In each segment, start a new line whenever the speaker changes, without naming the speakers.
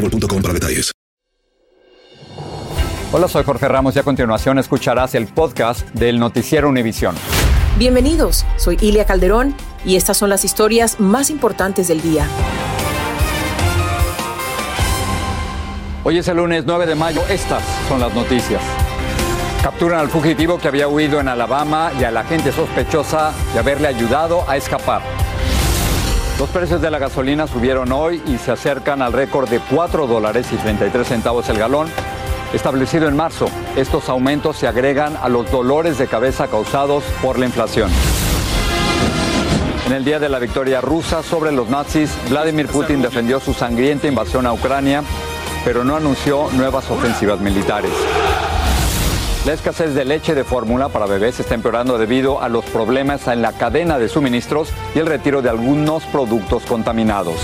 boostmobile.com para detalles.
Hola, soy Jorge Ramos y a continuación escucharás el podcast del Noticiero Univisión.
Bienvenidos, soy Ilia Calderón y estas son las historias más importantes del día.
Hoy es el lunes 9 de mayo, estas son las noticias. Capturan al fugitivo que había huido en Alabama y a la gente sospechosa de haberle ayudado a escapar. Los precios de la gasolina subieron hoy y se acercan al récord de 4 dólares y 33 centavos el galón, establecido en marzo. Estos aumentos se agregan a los dolores de cabeza causados por la inflación. En el día de la victoria rusa sobre los nazis, Vladimir Putin defendió su sangrienta invasión a Ucrania, pero no anunció nuevas ofensivas militares. La escasez de leche de fórmula para bebés está empeorando debido a los problemas en la cadena de suministros y el retiro de algunos productos contaminados.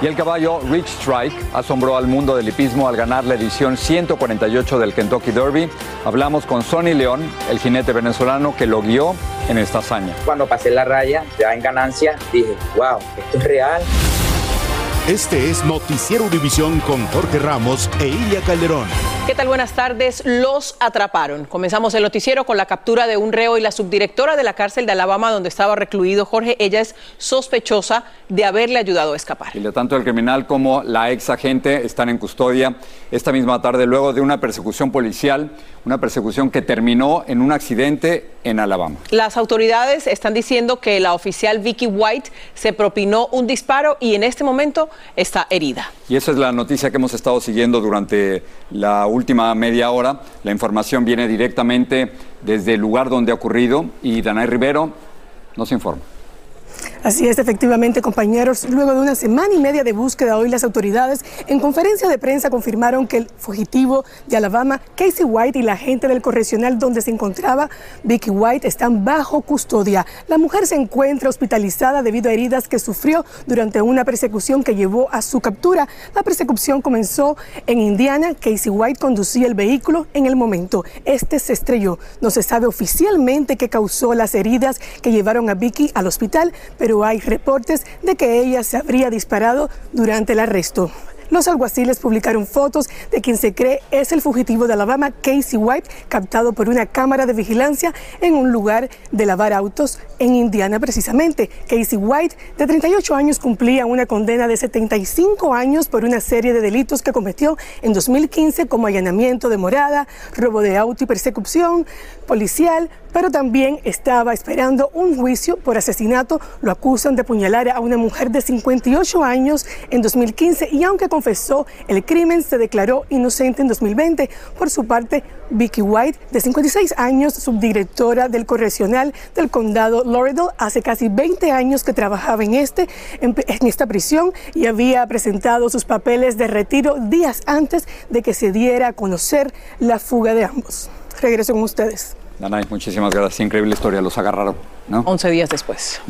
Y el caballo Rich Strike asombró al mundo del hipismo al ganar la edición 148 del Kentucky Derby. Hablamos con Sonny León, el jinete venezolano que lo guió en esta hazaña.
Cuando pasé la raya, ya en ganancia, dije, wow, esto es real.
Este es Noticiero Univisión con Jorge Ramos e Ilia Calderón.
¿Qué tal? Buenas tardes. Los atraparon. Comenzamos el noticiero con la captura de un reo y la subdirectora de la cárcel de Alabama donde estaba recluido Jorge. Ella es sospechosa de haberle ayudado a escapar.
Y tanto el criminal como la ex agente están en custodia esta misma tarde luego de una persecución policial, una persecución que terminó en un accidente en Alabama.
Las autoridades están diciendo que la oficial Vicky White se propinó un disparo y en este momento está herida.
Y esa es la noticia que hemos estado siguiendo durante la última media hora. La información viene directamente desde el lugar donde ha ocurrido y Danay Rivero nos informa.
Así es, efectivamente, compañeros. Luego de una semana y media de búsqueda, hoy las autoridades en conferencia de prensa confirmaron que el fugitivo de Alabama, Casey White, y la agente del correccional donde se encontraba, Vicky White, están bajo custodia. La mujer se encuentra hospitalizada debido a heridas que sufrió durante una persecución que llevó a su captura. La persecución comenzó en Indiana. Casey White conducía el vehículo en el momento. Este se estrelló. No se sabe oficialmente qué causó las heridas que llevaron a Vicky al hospital, pero hay reportes de que ella se habría disparado durante el arresto. Los alguaciles publicaron fotos de quien se cree es el fugitivo de Alabama, Casey White, captado por una cámara de vigilancia en un lugar de lavar autos en Indiana precisamente. Casey White, de 38 años, cumplía una condena de 75 años por una serie de delitos que cometió en 2015 como allanamiento de morada, robo de auto y persecución policial, pero también estaba esperando un juicio por asesinato. Lo acusan de apuñalar a una mujer de 58 años en 2015 y aunque confesó el crimen, se declaró inocente en 2020. Por su parte, Vicky White, de 56 años, subdirectora del correccional del condado Lauderdale, hace casi 20 años que trabajaba en, este, en, en esta prisión y había presentado sus papeles de retiro días antes de que se diera a conocer la fuga de ambos. Regreso con ustedes.
Danay, muchísimas gracias. Increíble historia, los agarraron. ¿no?
11 días después.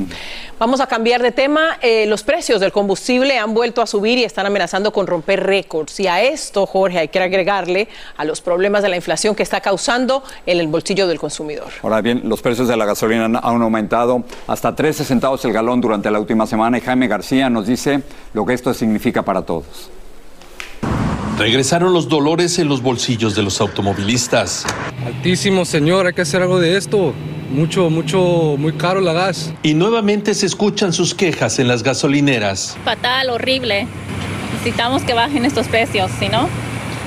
Vamos a cambiar de tema. Eh, los precios del combustible han vuelto a subir y están amenazando con romper récords. Y a esto, Jorge, hay que agregarle a los problemas de la inflación que está causando en el bolsillo del consumidor.
Ahora bien, los precios de la gasolina han, han aumentado hasta 13 centavos el galón durante la última semana y Jaime García nos dice lo que esto significa para todos.
Regresaron los dolores en los bolsillos de los automovilistas.
Altísimo, señor, hay que hacer algo de esto. Mucho, mucho, muy caro la gas.
Y nuevamente se escuchan sus quejas en las gasolineras.
Fatal, horrible. Necesitamos que bajen estos precios, si no,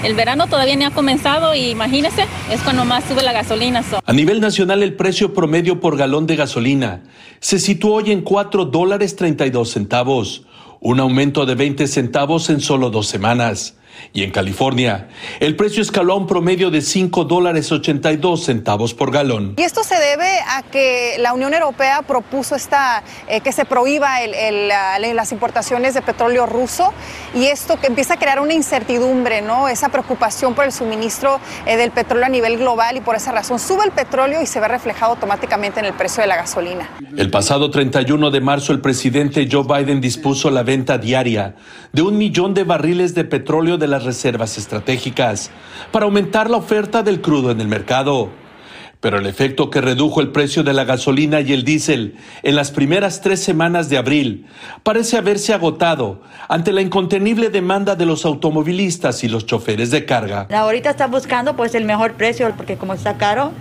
el verano todavía ni ha comenzado y imagínese, es cuando más sube la gasolina. So.
A nivel nacional, el precio promedio por galón de gasolina se situó hoy en 4 dólares 32 centavos, un aumento de 20 centavos en solo dos semanas. Y en California, el precio escaló a un promedio de 5 dólares 82 centavos por galón.
Y esto se debe a que la Unión Europea propuso esta, eh, que se prohíba el, las importaciones de petróleo ruso y esto que empieza a crear una incertidumbre, ¿no? Esa preocupación por el suministro eh, del petróleo a nivel global y por esa razón sube el petróleo y se ve reflejado automáticamente en el precio de la gasolina.
El pasado 31 de marzo el presidente Joe Biden dispuso la venta diaria de un millón de barriles de petróleo de las reservas estratégicas para aumentar la oferta del crudo en el mercado. Pero el efecto que redujo el precio de la gasolina y el diésel en las primeras tres semanas de abril parece haberse agotado ante la incontenible demanda de los automovilistas y los choferes de carga.
Ahorita están buscando pues el mejor precio porque como está caro,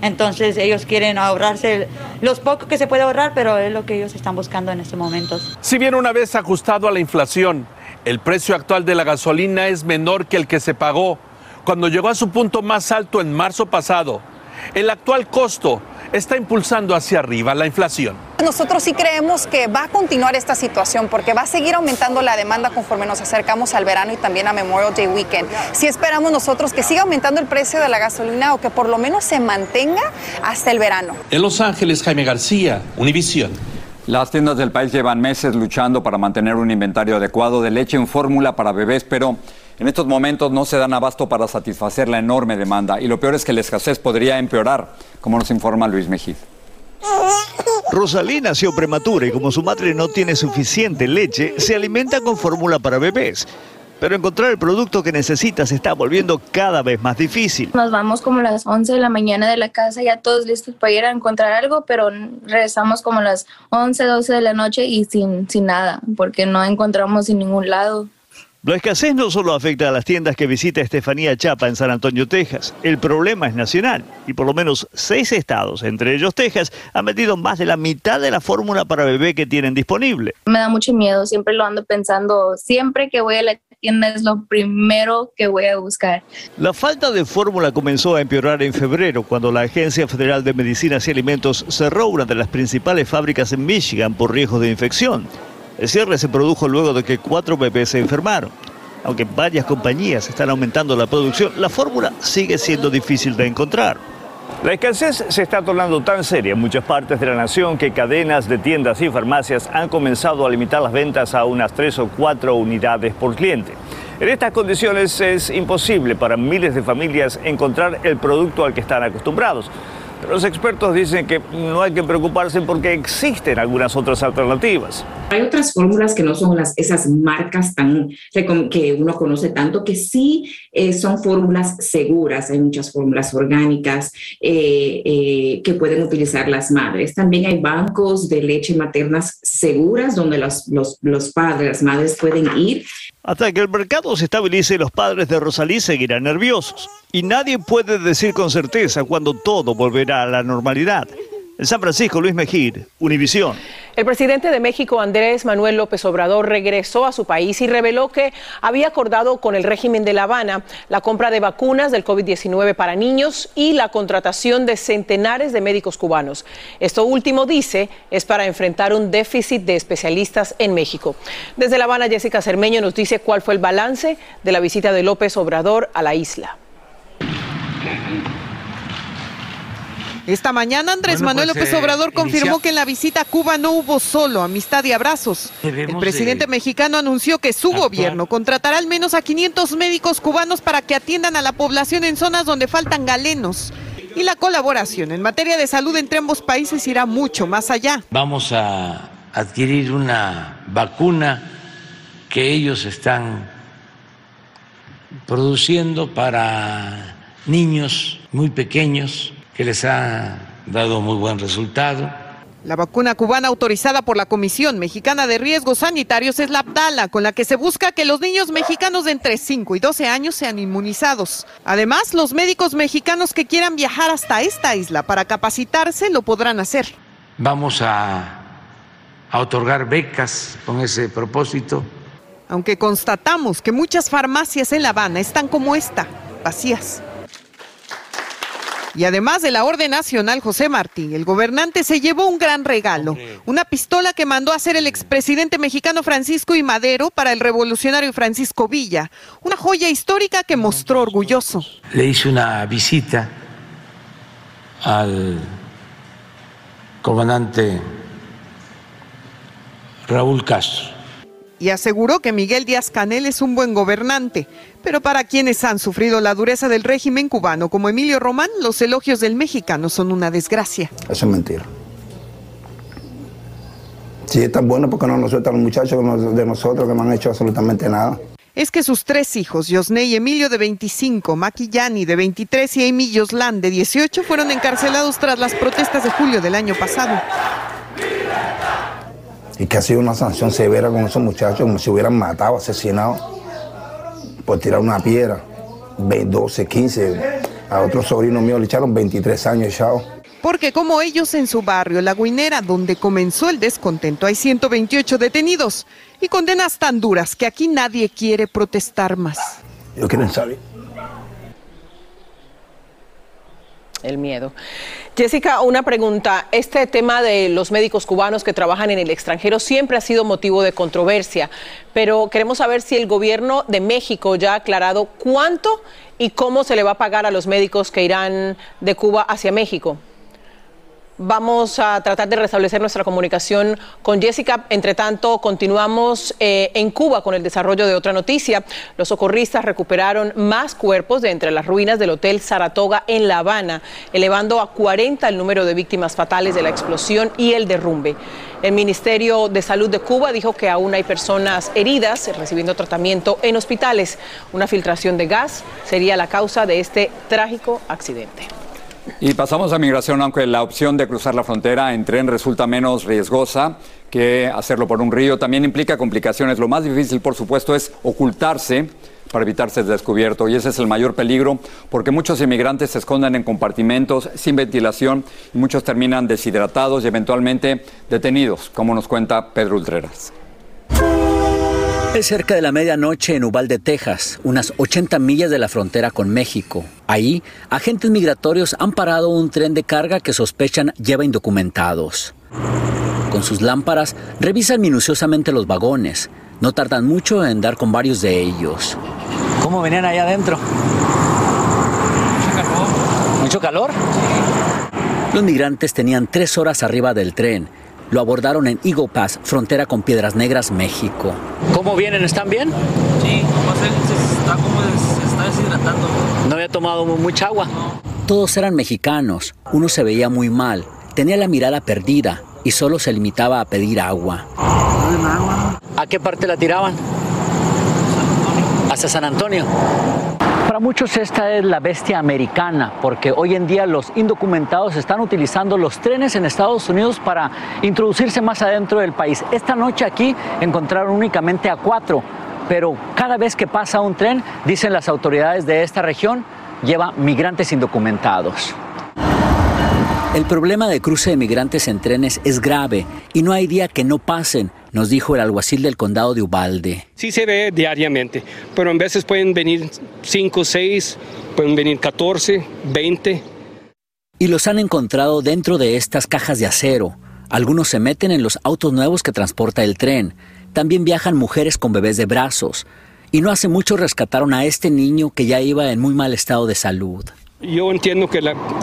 entonces ellos quieren ahorrarse los pocos que se puede ahorrar, pero es lo que ellos están buscando en estos momentos.
Si bien una vez ajustado a la inflación, el precio actual de la gasolina es menor que el que se pagó cuando llegó a su punto más alto en marzo pasado. El actual costo está impulsando hacia arriba la inflación.
Nosotros sí creemos que va a continuar esta situación porque va a seguir aumentando la demanda conforme nos acercamos al verano y también a Memorial Day Weekend. Si esperamos nosotros que siga aumentando el precio de la gasolina o que por lo menos se mantenga hasta el verano.
En Los Ángeles, Jaime García, Univisión.
Las tiendas del país llevan meses luchando para mantener un inventario adecuado de leche en fórmula para bebés, pero en estos momentos no se dan abasto para satisfacer la enorme demanda y lo peor es que la escasez podría empeorar, como nos informa Luis Mejid.
Rosalí nació prematura y como su madre no tiene suficiente leche, se alimenta con fórmula para bebés pero encontrar el producto que necesita se está volviendo cada vez más difícil.
Nos vamos como a las 11 de la mañana de la casa, ya todos listos para ir a encontrar algo, pero regresamos como a las 11, 12 de la noche y sin, sin nada, porque no encontramos en ningún lado.
La escasez no solo afecta a las tiendas que visita Estefanía Chapa en San Antonio, Texas. El problema es nacional y por lo menos seis estados, entre ellos Texas, han metido más de la mitad de la fórmula para bebé que tienen disponible.
Me da mucho miedo, siempre lo ando pensando, siempre que voy a la tienda es lo primero que voy a buscar.
La falta de fórmula comenzó a empeorar en febrero cuando la Agencia Federal de Medicinas y Alimentos cerró una de las principales fábricas en Michigan por riesgo de infección. El cierre se produjo luego de que cuatro bebés se enfermaron. Aunque varias compañías están aumentando la producción, la fórmula sigue siendo difícil de encontrar. La escasez se está tornando tan seria en muchas partes de la nación que cadenas de tiendas y farmacias han comenzado a limitar las ventas a unas tres o cuatro unidades por cliente. En estas condiciones es imposible para miles de familias encontrar el producto al que están acostumbrados. Los expertos dicen que no hay que preocuparse porque existen algunas otras alternativas.
Hay otras fórmulas que no son las, esas marcas tan que uno conoce tanto, que sí eh, son fórmulas seguras. Hay muchas fórmulas orgánicas eh, eh, que pueden utilizar las madres. También hay bancos de leche maternas seguras donde los, los, los padres, las madres pueden ir
hasta que el mercado se estabilice, los padres de Rosalí seguirán nerviosos. Y nadie puede decir con certeza cuándo todo volverá a la normalidad. En San Francisco, Luis Mejir, Univisión.
El presidente de México, Andrés Manuel López Obrador, regresó a su país y reveló que había acordado con el régimen de La Habana la compra de vacunas del COVID-19 para niños y la contratación de centenares de médicos cubanos. Esto último, dice, es para enfrentar un déficit de especialistas en México. Desde La Habana, Jessica Cermeño nos dice cuál fue el balance de la visita de López Obrador a la isla.
Esta mañana Andrés Manuel pues, López eh, Obrador confirmó que en la visita a Cuba no hubo solo amistad y abrazos. El presidente mexicano anunció que su gobierno contratará al menos a 500 médicos cubanos para que atiendan a la población en zonas donde faltan galenos. Y la colaboración en materia de salud entre ambos países irá mucho más allá.
Vamos a adquirir una vacuna que ellos están produciendo para niños muy pequeños que les ha dado muy buen resultado.
La vacuna cubana autorizada por la Comisión Mexicana de Riesgos Sanitarios es la Abdala, con la que se busca que los niños mexicanos de entre 5 y 12 años sean inmunizados. Además, los médicos mexicanos que quieran viajar hasta esta isla para capacitarse lo podrán hacer.
Vamos a, a otorgar becas con ese propósito.
Aunque constatamos que muchas farmacias en La Habana están como esta, vacías. Y además de la Orden Nacional José Martí, el gobernante se llevó un gran regalo, una pistola que mandó a hacer el expresidente mexicano Francisco I. Madero para el revolucionario Francisco Villa, una joya histórica que mostró orgulloso.
Le hice una visita al comandante Raúl Castro
y aseguró que Miguel Díaz Canel es un buen gobernante. Pero para quienes han sufrido la dureza del régimen cubano, como Emilio Román, los elogios del mexicano son una desgracia.
Eso es mentira. Si es tan bueno, porque no nos sueltan los muchachos de nosotros que no han hecho absolutamente nada?
Es que sus tres hijos, Yosney y Emilio de 25, Maki Yani de 23 y Amy Yoslan de 18, fueron encarcelados tras las protestas de julio del año pasado
y que ha sido una sanción severa con esos muchachos, como si hubieran matado, asesinado por tirar una piedra. 12, 15. A otro sobrino mío le echaron 23 años chao.
Porque como ellos en su barrio, La Guinera, donde comenzó el descontento, hay 128 detenidos y condenas tan duras que aquí nadie quiere protestar más.
Yo quiero saber.
El miedo. Jessica, una pregunta. Este tema de los médicos cubanos que trabajan en el extranjero siempre ha sido motivo de controversia, pero queremos saber si el gobierno de México ya ha aclarado cuánto y cómo se le va a pagar a los médicos que irán de Cuba hacia México. Vamos a tratar de restablecer nuestra comunicación con Jessica. Entre tanto, continuamos eh, en Cuba con el desarrollo de otra noticia. Los socorristas recuperaron más cuerpos de entre las ruinas del Hotel Saratoga en La Habana, elevando a 40 el número de víctimas fatales de la explosión y el derrumbe. El Ministerio de Salud de Cuba dijo que aún hay personas heridas recibiendo tratamiento en hospitales. Una filtración de gas sería la causa de este trágico accidente.
Y pasamos a migración, aunque la opción de cruzar la frontera en tren resulta menos riesgosa que hacerlo por un río, también implica complicaciones. Lo más difícil, por supuesto, es ocultarse para evitar ser descubierto. Y ese es el mayor peligro, porque muchos inmigrantes se esconden en compartimentos sin ventilación y muchos terminan deshidratados y eventualmente detenidos, como nos cuenta Pedro Ultreras.
Es cerca de la medianoche en Uvalde, Texas, unas 80 millas de la frontera con México. Ahí, agentes migratorios han parado un tren de carga que sospechan lleva indocumentados. Con sus lámparas, revisan minuciosamente los vagones. No tardan mucho en dar con varios de ellos. ¿Cómo venían allá adentro? Mucho calor. ¿Mucho calor? Los migrantes tenían tres horas arriba del tren lo abordaron en Eagle Pass, frontera con Piedras Negras, México. ¿Cómo vienen? ¿Están bien?
Sí, se está como se está deshidratando.
¿No había tomado mucha agua? Todos eran mexicanos. Uno se veía muy mal, tenía la mirada perdida y solo se limitaba a pedir agua. ¿A qué parte la tiraban? Hacia San Antonio. Para muchos esta es la bestia americana, porque hoy en día los indocumentados están utilizando los trenes en Estados Unidos para introducirse más adentro del país. Esta noche aquí encontraron únicamente a cuatro, pero cada vez que pasa un tren, dicen las autoridades de esta región, lleva migrantes indocumentados. El problema de cruce de migrantes en trenes es grave y no hay día que no pasen, nos dijo el alguacil del condado de Ubalde.
Sí se ve diariamente, pero en veces pueden venir 5, 6, pueden venir 14, 20.
Y los han encontrado dentro de estas cajas de acero. Algunos se meten en los autos nuevos que transporta el tren. También viajan mujeres con bebés de brazos. Y no hace mucho rescataron a este niño que ya iba en muy mal estado de salud.
Yo entiendo que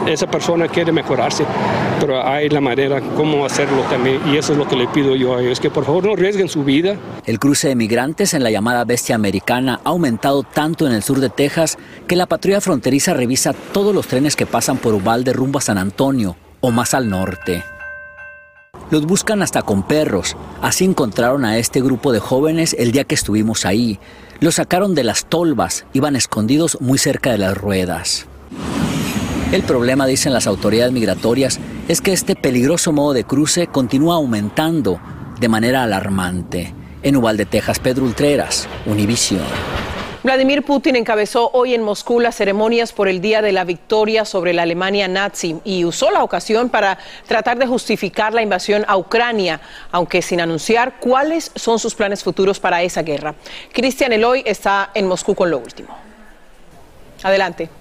esa persona quiere mejorarse, pero hay la manera cómo hacerlo también. Y eso es lo que le pido yo a ellos, que por favor no arriesguen su vida.
El cruce de migrantes en la llamada bestia americana ha aumentado tanto en el sur de Texas que la patrulla fronteriza revisa todos los trenes que pasan por Uvalde rumbo a San Antonio o más al norte. Los buscan hasta con perros. Así encontraron a este grupo de jóvenes el día que estuvimos ahí. Los sacaron de las tolvas, iban escondidos muy cerca de las ruedas. El problema, dicen las autoridades migratorias, es que este peligroso modo de cruce continúa aumentando de manera alarmante. En Uvalde, Texas, Pedro Ultreras, Univision.
Vladimir Putin encabezó hoy en Moscú las ceremonias por el Día de la Victoria sobre la Alemania nazi y usó la ocasión para tratar de justificar la invasión a Ucrania, aunque sin anunciar cuáles son sus planes futuros para esa guerra. Cristian Eloy está en Moscú con lo último. Adelante.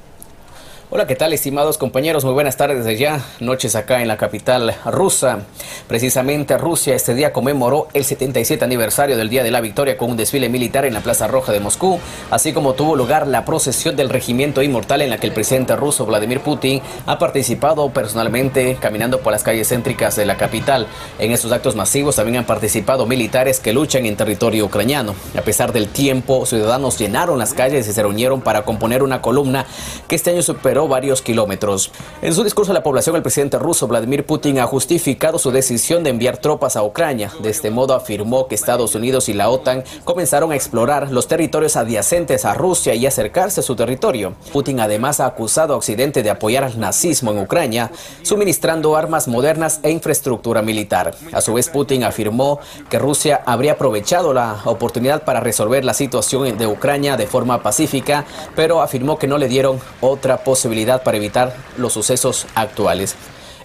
Hola, ¿qué tal, estimados compañeros? Muy buenas tardes desde ya. Noches acá en la capital rusa. Precisamente Rusia este día conmemoró el 77 aniversario del Día de la Victoria con un desfile militar en la Plaza Roja de Moscú, así como tuvo lugar la procesión del Regimiento Inmortal en la que el presidente ruso Vladimir Putin ha participado personalmente caminando por las calles céntricas de la capital. En estos actos masivos también han participado militares que luchan en territorio ucraniano. A pesar del tiempo, ciudadanos llenaron las calles y se reunieron para componer una columna que este año superó varios kilómetros. En su discurso a la población, el presidente ruso Vladimir Putin ha justificado su decisión de enviar tropas a Ucrania. De este modo afirmó que Estados Unidos y la OTAN comenzaron a explorar los territorios adyacentes a Rusia y acercarse a su territorio. Putin además ha acusado a Occidente de apoyar al nazismo en Ucrania, suministrando armas modernas e infraestructura militar. A su vez, Putin afirmó que Rusia habría aprovechado la oportunidad para resolver la situación de Ucrania de forma pacífica, pero afirmó que no le dieron otra posibilidad para evitar los sucesos actuales.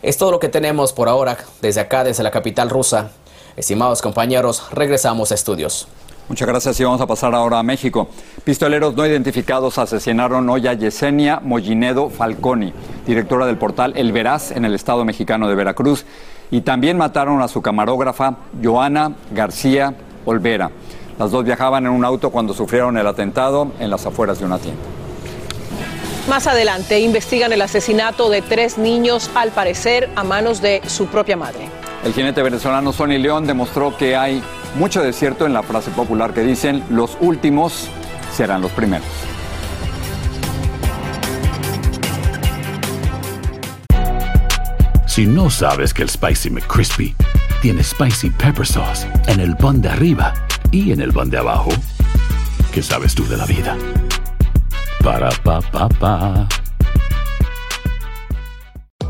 Es todo lo que tenemos por ahora desde acá, desde la capital rusa. Estimados compañeros, regresamos a estudios.
Muchas gracias y vamos a pasar ahora a México. Pistoleros no identificados asesinaron hoy a Yesenia Mollinedo Falconi, directora del portal El Veraz en el estado mexicano de Veracruz, y también mataron a su camarógrafa Joana García Olvera. Las dos viajaban en un auto cuando sufrieron el atentado en las afueras de una tienda.
Más adelante investigan el asesinato de tres niños, al parecer a manos de su propia madre.
El jinete venezolano Sonny León demostró que hay mucho desierto en la frase popular que dicen los últimos serán los primeros.
Si no sabes que el Spicy McCrispy tiene Spicy Pepper Sauce en el pan de arriba y en el pan de abajo, ¿qué sabes tú de la vida? Para pa pa pa.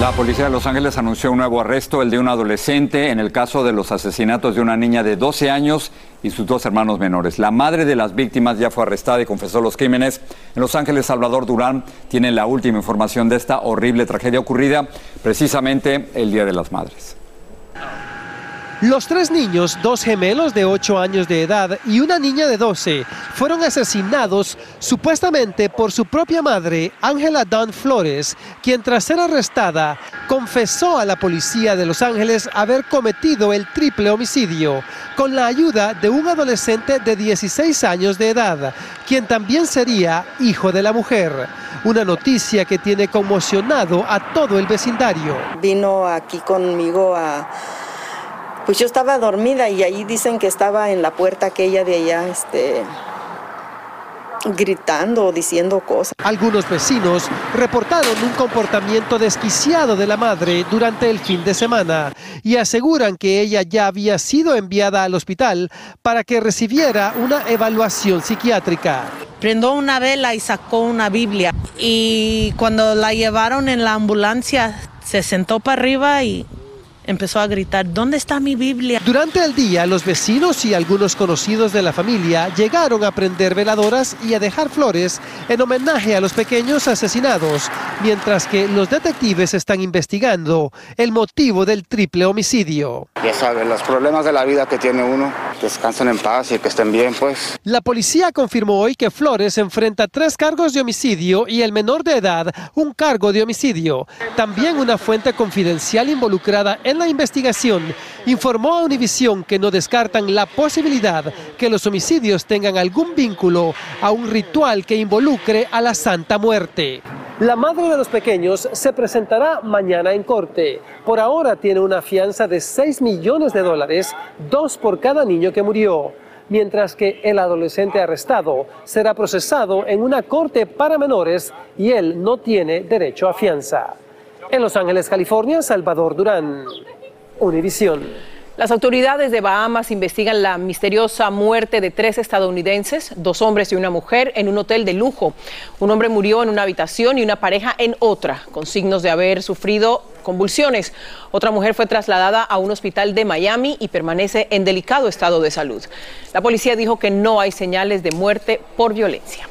La policía de Los Ángeles anunció un nuevo arresto, el de un adolescente, en el caso de los asesinatos de una niña de 12 años y sus dos hermanos menores. La madre de las víctimas ya fue arrestada y confesó los crímenes. En Los Ángeles, Salvador Durán tiene la última información de esta horrible tragedia ocurrida precisamente el Día de las Madres.
Los tres niños, dos gemelos de 8 años de edad y una niña de 12, fueron asesinados supuestamente por su propia madre, Ángela Dawn Flores, quien tras ser arrestada confesó a la policía de Los Ángeles haber cometido el triple homicidio con la ayuda de un adolescente de 16 años de edad, quien también sería hijo de la mujer. Una noticia que tiene conmocionado a todo el vecindario.
Vino aquí conmigo a pues yo estaba dormida y ahí dicen que estaba en la puerta aquella de allá, este, gritando, diciendo cosas.
Algunos vecinos reportaron un comportamiento desquiciado de la madre durante el fin de semana y aseguran que ella ya había sido enviada al hospital para que recibiera una evaluación psiquiátrica.
Prendó una vela y sacó una Biblia y cuando la llevaron en la ambulancia se sentó para arriba y empezó a gritar, ¿dónde está mi Biblia?
Durante el día, los vecinos y algunos conocidos de la familia llegaron a prender veladoras y a dejar flores en homenaje a los pequeños asesinados, mientras que los detectives están investigando el motivo del triple homicidio.
Ya saben, los problemas de la vida que tiene uno, descansen en paz y que estén bien, pues.
La policía confirmó hoy que Flores enfrenta tres cargos de homicidio y el menor de edad un cargo de homicidio. También una fuente confidencial involucrada en la investigación informó a Univisión que no descartan la posibilidad que los homicidios tengan algún vínculo a un ritual que involucre a la Santa Muerte. La madre de los pequeños se presentará mañana en corte. Por ahora tiene una fianza de 6 millones de dólares, dos por cada niño que murió. mientras que el adolescente arrestado será procesado en una corte para menores y él no tiene derecho a fianza. En Los Ángeles, California, Salvador Durán, Univisión.
Las autoridades de Bahamas investigan la misteriosa muerte de tres estadounidenses, dos hombres y una mujer, en un hotel de lujo. Un hombre murió en una habitación y una pareja en otra, con signos de haber sufrido convulsiones. Otra mujer fue trasladada a un hospital de Miami y permanece en delicado estado de salud. La policía dijo que no hay señales de muerte por violencia.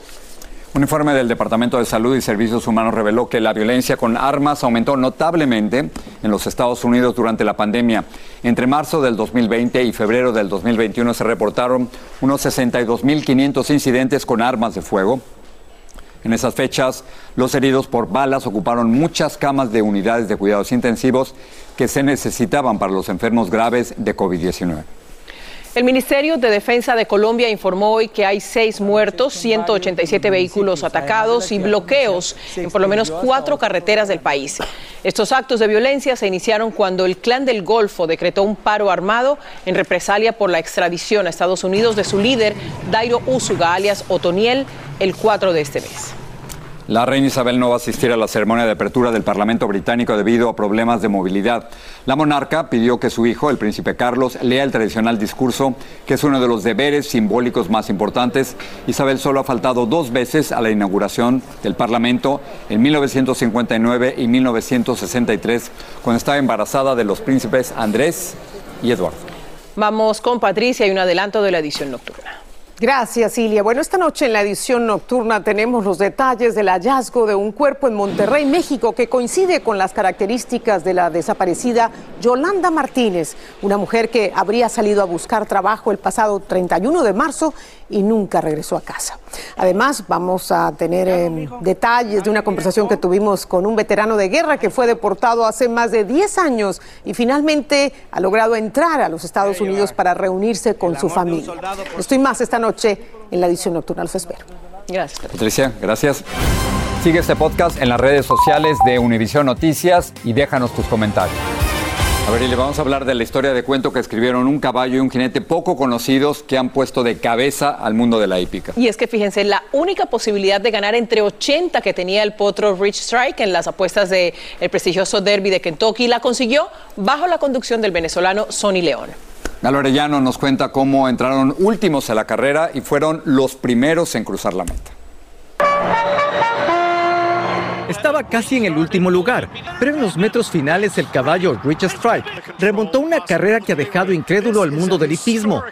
Un informe del Departamento de Salud y Servicios Humanos reveló que la violencia con armas aumentó notablemente en los Estados Unidos durante la pandemia. Entre marzo del 2020 y febrero del 2021 se reportaron unos 62.500 incidentes con armas de fuego. En esas fechas, los heridos por balas ocuparon muchas camas de unidades de cuidados intensivos que se necesitaban para los enfermos graves de COVID-19.
El Ministerio de Defensa de Colombia informó hoy que hay seis muertos, 187 vehículos atacados y bloqueos en por lo menos cuatro carreteras del país. Estos actos de violencia se iniciaron cuando el Clan del Golfo decretó un paro armado en represalia por la extradición a Estados Unidos de su líder, Dairo Usuga, alias Otoniel, el 4 de este mes.
La reina Isabel no va a asistir a la ceremonia de apertura del Parlamento británico debido a problemas de movilidad. La monarca pidió que su hijo, el príncipe Carlos, lea el tradicional discurso, que es uno de los deberes simbólicos más importantes. Isabel solo ha faltado dos veces a la inauguración del Parlamento en 1959 y 1963, cuando estaba embarazada de los príncipes Andrés y Eduardo.
Vamos con Patricia y un adelanto de la edición nocturna.
Gracias, Ilia. Bueno, esta noche en la edición nocturna tenemos los detalles del hallazgo de un cuerpo en Monterrey, México, que coincide con las características de la desaparecida Yolanda Martínez, una mujer que habría salido a buscar trabajo el pasado 31 de marzo y nunca regresó a casa. Además, vamos a tener eh, detalles de una conversación que tuvimos con un veterano de guerra que fue deportado hace más de 10 años y finalmente ha logrado entrar a los Estados Unidos para reunirse con su familia. Estoy más esta noche en la edición nocturna. Los espero.
Gracias.
Patricia, gracias. Sigue este podcast en las redes sociales de Univision Noticias y déjanos tus comentarios. A ver, y le vamos a hablar de la historia de cuento que escribieron un caballo y un jinete poco conocidos que han puesto de cabeza al mundo de la hípica.
Y es que fíjense, la única posibilidad de ganar entre 80 que tenía el potro Rich Strike en las apuestas del el prestigioso derby de Kentucky la consiguió bajo la conducción del venezolano Sonny León.
Galo Arellano nos cuenta cómo entraron últimos a la carrera y fueron los primeros en cruzar la meta.
Estaba casi en el último lugar, pero en los metros finales el caballo Rich Strike remontó una carrera que ha dejado incrédulo al mundo del hipismo.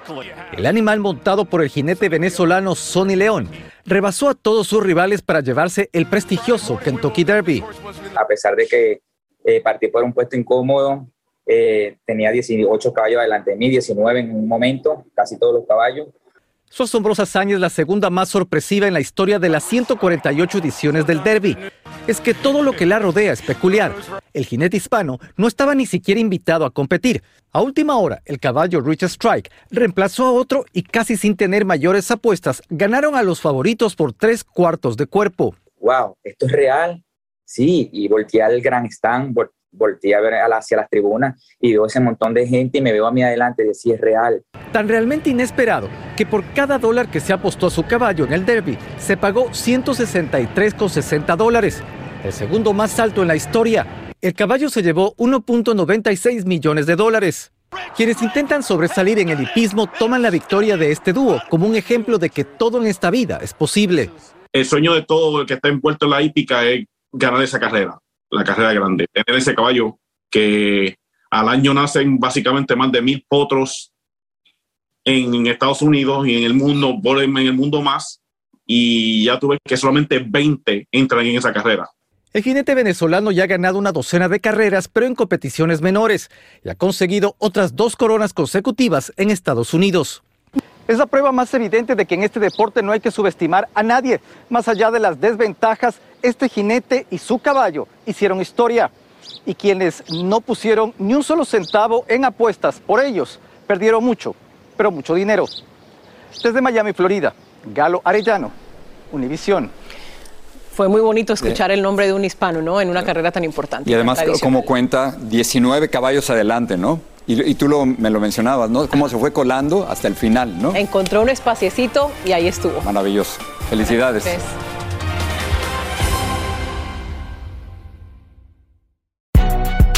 El animal montado por el jinete venezolano Sonny León rebasó a todos sus rivales para llevarse el prestigioso Kentucky Derby.
A pesar de que eh, partí por un puesto incómodo, eh, tenía 18 caballos delante de mí, 19 en un momento, casi todos los caballos.
Su asombrosa hazaña es la segunda más sorpresiva en la historia de las 148 ediciones del Derby. Es que todo lo que la rodea es peculiar. El jinete hispano no estaba ni siquiera invitado a competir. A última hora, el caballo Rich Strike reemplazó a otro y casi sin tener mayores apuestas, ganaron a los favoritos por tres cuartos de cuerpo.
¡Wow! ¿Esto es real? Sí, y volteé al gran stand, volteé a ver hacia las tribunas y veo ese montón de gente y me veo a mí adelante y decía, es real.
Tan realmente inesperado que por cada dólar que se apostó a su caballo en el derby, se pagó 163,60 dólares, el segundo más alto en la historia. El caballo se llevó 1.96 millones de dólares. Quienes intentan sobresalir en el hipismo toman la victoria de este dúo como un ejemplo de que todo en esta vida es posible.
El sueño de todo el que está envuelto en la hípica es ganar esa carrera la carrera grande. Tener ese caballo que al año nacen básicamente más de mil potros en Estados Unidos y en el mundo, en el mundo más, y ya tuve que solamente 20 entran en esa carrera.
El jinete venezolano ya ha ganado una docena de carreras, pero en competiciones menores, y ha conseguido otras dos coronas consecutivas en Estados Unidos. Es la prueba más evidente de que en este deporte no hay que subestimar a nadie. Más allá de las desventajas, este jinete y su caballo hicieron historia. Y quienes no pusieron ni un solo centavo en apuestas por ellos, perdieron mucho, pero mucho dinero. Desde Miami, Florida, Galo Arellano, Univisión.
Fue muy bonito escuchar el nombre de un hispano, ¿no? En una carrera tan importante.
Y además, como cuenta, 19 caballos adelante, ¿no? Y, tú lo, me lo mencionabas, ¿no? Cómo se fue colando hasta el final, ¿no?
Encontró un espaciecito y ahí estuvo.
Maravilloso. Felicidades.